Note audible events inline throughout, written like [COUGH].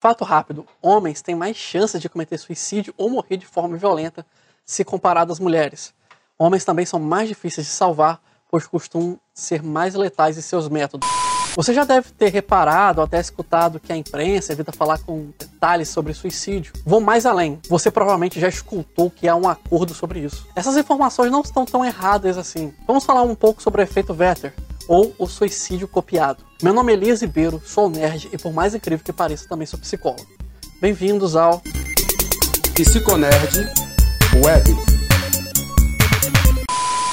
Fato rápido: homens têm mais chances de cometer suicídio ou morrer de forma violenta se comparado às mulheres. Homens também são mais difíceis de salvar, pois costumam ser mais letais em seus métodos. Você já deve ter reparado ou até escutado que a imprensa evita falar com detalhes sobre suicídio. Vou mais além. Você provavelmente já escutou que há um acordo sobre isso. Essas informações não estão tão erradas assim. Vamos falar um pouco sobre o efeito Vetter ou o suicídio copiado. Meu nome é Elias Ribeiro, sou nerd e por mais incrível que pareça, também sou psicólogo. Bem-vindos ao Psiconerd Web.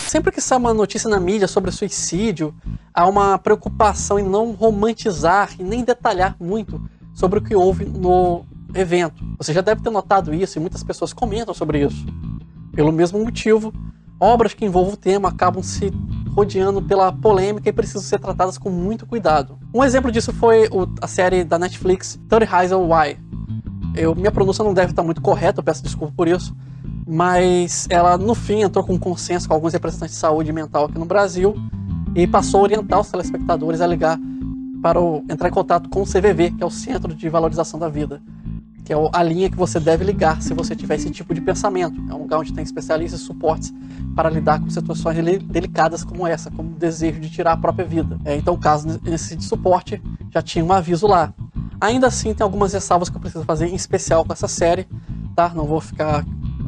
Sempre que sai uma notícia na mídia sobre suicídio, há uma preocupação em não romantizar e nem detalhar muito sobre o que houve no evento. Você já deve ter notado isso e muitas pessoas comentam sobre isso. Pelo mesmo motivo, obras que envolvam o tema acabam se rodeando pela polêmica e precisam ser tratadas com muito cuidado. Um exemplo disso foi o, a série da Netflix 30 Reasons Why. Eu, minha pronúncia não deve estar muito correta, eu peço desculpa por isso, mas ela no fim entrou com um consenso com alguns representantes de saúde mental aqui no Brasil e passou a orientar os telespectadores a ligar para o, entrar em contato com o CVV, que é o Centro de Valorização da Vida, que é a linha que você deve ligar se você tiver esse tipo de pensamento. É um lugar onde tem especialistas e suportes para lidar com situações delicadas como essa, como o desejo de tirar a própria vida. É, então, caso nesse suporte, já tinha um aviso lá. Ainda assim, tem algumas ressalvas que eu preciso fazer em especial com essa série, tá? Não vou ficar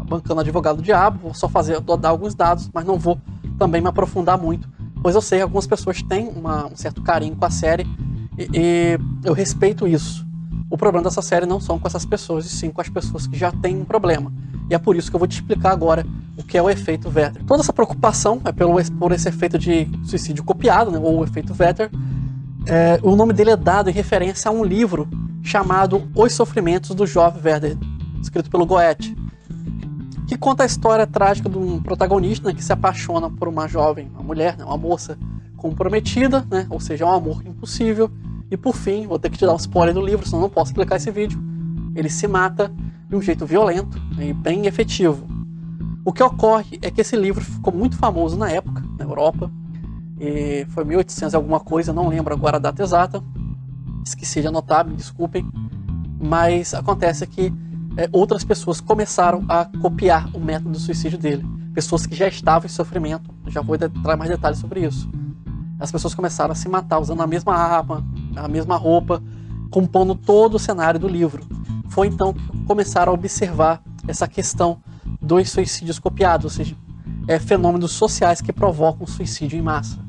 bancando advogado do diabo, vou só fazer, dar alguns dados, mas não vou também me aprofundar muito, pois eu sei que algumas pessoas têm uma, um certo carinho com a série e, e, eu respeito isso. O problema dessa série não são com essas pessoas, e sim com as pessoas que já têm um problema. E é por isso que eu vou te explicar agora o que é o efeito Vetter. Toda essa preocupação é pelo, por esse efeito de suicídio copiado, né, ou o efeito Vetter. É, o nome dele é dado em referência a um livro chamado Os Sofrimentos do Jovem Werther, escrito pelo Goethe que conta a história trágica de um protagonista né, que se apaixona por uma jovem, uma mulher, né, uma moça comprometida, né, ou seja, é um amor impossível. E por fim, vou ter que te dar um spoiler do livro, senão não posso explicar esse vídeo. Ele se mata de um jeito violento e bem efetivo. O que ocorre é que esse livro ficou muito famoso na época, na Europa, e foi 1800 alguma coisa, não lembro agora a data exata. Esqueci de anotar, me desculpem. Mas acontece que é, outras pessoas começaram a copiar o método do suicídio dele. Pessoas que já estavam em sofrimento. Já vou entrar mais detalhes sobre isso. As pessoas começaram a se matar usando a mesma arma, a mesma roupa, compondo todo o cenário do livro. Foi então que começaram a observar essa questão dos suicídios copiados, ou seja, é, fenômenos sociais que provocam suicídio em massa.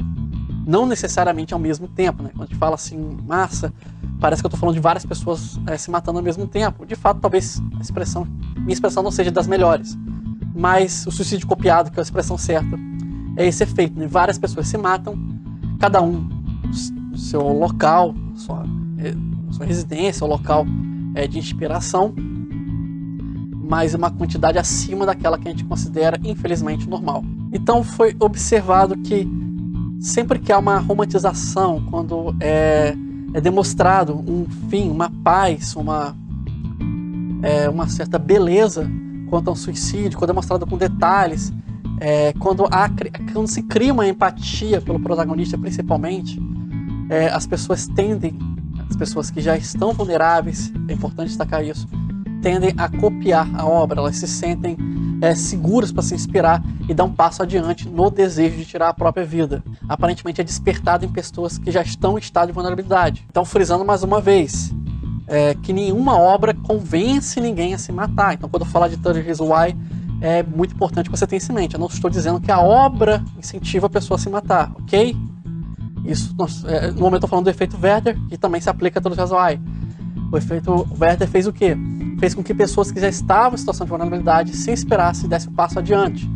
Não necessariamente ao mesmo tempo, né? Quando a gente fala assim, massa, parece que eu estou falando de várias pessoas é, se matando ao mesmo tempo. De fato, talvez a expressão, minha expressão não seja das melhores, mas o suicídio copiado, que é a expressão certa, é esse efeito. Né? Várias pessoas se matam, cada um seu local, sua, é, sua residência, o local é, de inspiração, mas uma quantidade acima daquela que a gente considera, infelizmente, normal. Então foi observado que sempre que há uma romantização, quando é é demonstrado um fim, uma paz, uma, é, uma certa beleza quanto ao suicídio, quando é mostrado com detalhes, é, quando, há, quando se cria uma empatia pelo protagonista, principalmente, é, as pessoas tendem, as pessoas que já estão vulneráveis, é importante destacar isso, tendem a copiar a obra, elas se sentem é, seguras para se inspirar e dar um passo adiante no desejo de tirar a própria vida. Aparentemente é despertado em pessoas que já estão em estado de vulnerabilidade. Então, frisando mais uma vez, é, que nenhuma obra convence ninguém a se matar. Então, quando eu falar de Third Reasons Why, é muito importante que você tenha isso em mente. Eu não estou dizendo que a obra incentiva a pessoa a se matar, ok? Isso, é, no momento eu falando do efeito Werther, que também se aplica a Third Reasons Why. O efeito Werther fez o quê? Fez com que pessoas que já estavam em situação de vulnerabilidade se inspirassem e dessem um passo adiante.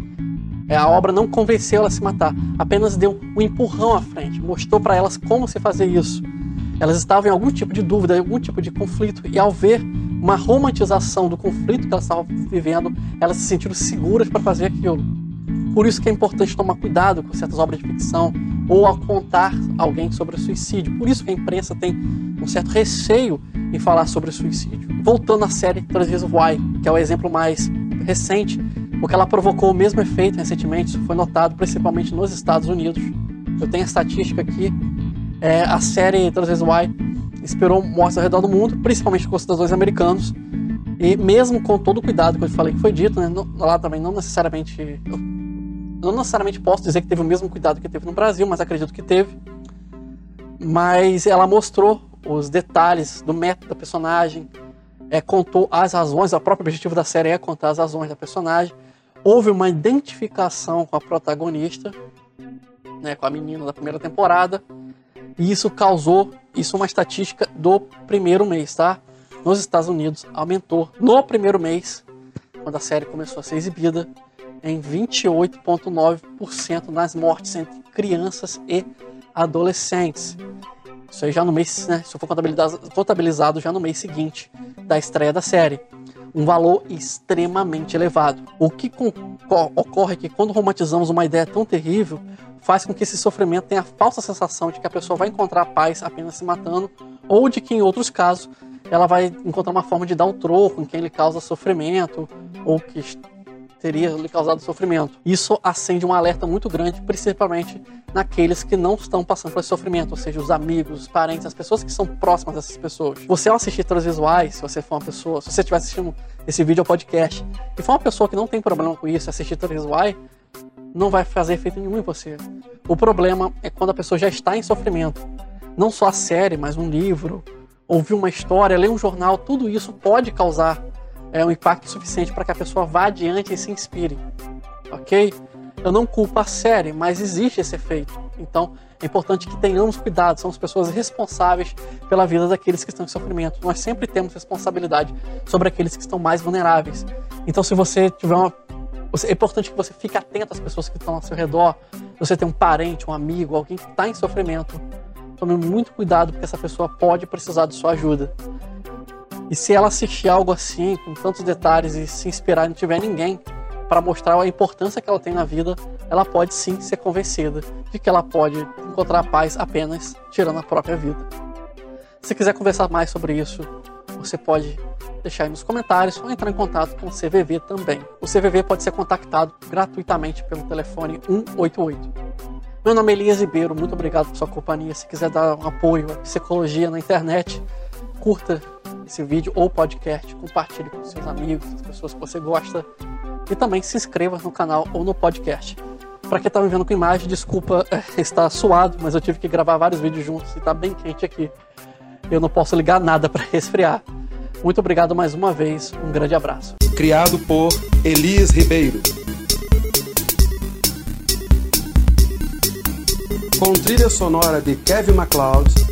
É, a obra não convenceu elas a se matar, apenas deu um empurrão à frente, mostrou para elas como se fazer isso. Elas estavam em algum tipo de dúvida, em algum tipo de conflito, e ao ver uma romantização do conflito que elas estavam vivendo, elas se sentiram seguras para fazer aquilo. Por isso que é importante tomar cuidado com certas obras de ficção ou ao contar alguém sobre o suicídio. Por isso que a imprensa tem um certo receio em falar sobre o suicídio. Voltando à série Três Why, que é o exemplo mais recente, porque ela provocou o mesmo efeito recentemente, isso foi notado principalmente nos Estados Unidos. Eu tenho a estatística aqui. É, a série Três Why inspirou mortes ao redor do mundo, principalmente com cidadãos americanos. E mesmo com todo o cuidado que eu falei que foi dito, né, lá também não necessariamente. Não necessariamente posso dizer que teve o mesmo cuidado que teve no Brasil, mas acredito que teve. Mas ela mostrou os detalhes do método da personagem, é, contou as razões, o próprio objetivo da série é contar as razões da personagem. Houve uma identificação com a protagonista, né, com a menina da primeira temporada, e isso causou, isso é uma estatística do primeiro mês, tá? Nos Estados Unidos aumentou no primeiro mês, quando a série começou a ser exibida, em 28,9% nas mortes entre crianças e adolescentes. Isso aí já no mês, né? Isso foi contabilizado, contabilizado já no mês seguinte da estreia da série. Um valor extremamente elevado. O que ocorre é que quando romantizamos uma ideia tão terrível, faz com que esse sofrimento tenha a falsa sensação de que a pessoa vai encontrar paz apenas se matando, ou de que em outros casos ela vai encontrar uma forma de dar o troco em quem lhe causa sofrimento, ou que teria lhe causado sofrimento. Isso acende um alerta muito grande, principalmente naqueles que não estão passando por esse sofrimento, ou seja, os amigos, os parentes, as pessoas que são próximas dessas pessoas. Você ao assistir transvisuais, se você for uma pessoa, se você estiver assistindo esse vídeo ou podcast, e for uma pessoa que não tem problema com isso, assistir transvisuais, não vai fazer efeito nenhum em você. O problema é quando a pessoa já está em sofrimento. Não só a série, mas um livro, ouvir uma história, ler um jornal, tudo isso pode causar é, um impacto suficiente para que a pessoa vá adiante e se inspire. Ok? Eu não culpo a série, mas existe esse efeito. Então é importante que tenhamos cuidado, somos pessoas responsáveis pela vida daqueles que estão em sofrimento. Nós sempre temos responsabilidade sobre aqueles que estão mais vulneráveis. Então, se você tiver uma. É importante que você fique atento às pessoas que estão ao seu redor. Se você tem um parente, um amigo, alguém que está em sofrimento, tome muito cuidado, porque essa pessoa pode precisar de sua ajuda. E se ela assistir algo assim, com tantos detalhes, e se inspirar e não tiver ninguém para mostrar a importância que ela tem na vida, ela pode sim ser convencida de que ela pode encontrar paz apenas tirando a própria vida. Se quiser conversar mais sobre isso, você pode deixar aí nos comentários ou entrar em contato com o CVV também. O CVV pode ser contactado gratuitamente pelo telefone 188. Meu nome é Elias Ribeiro, muito obrigado por sua companhia. Se quiser dar um apoio à psicologia na internet, curta esse vídeo ou podcast, compartilhe com seus amigos, as pessoas que você gosta e também se inscreva no canal ou no podcast. Para quem está me vendo com imagem, desculpa [LAUGHS] estar suado, mas eu tive que gravar vários vídeos juntos e está bem quente aqui. Eu não posso ligar nada [LAUGHS] para resfriar. Muito obrigado mais uma vez, um grande abraço. Criado por Elias Ribeiro. Com trilha sonora de Kevin MacLeod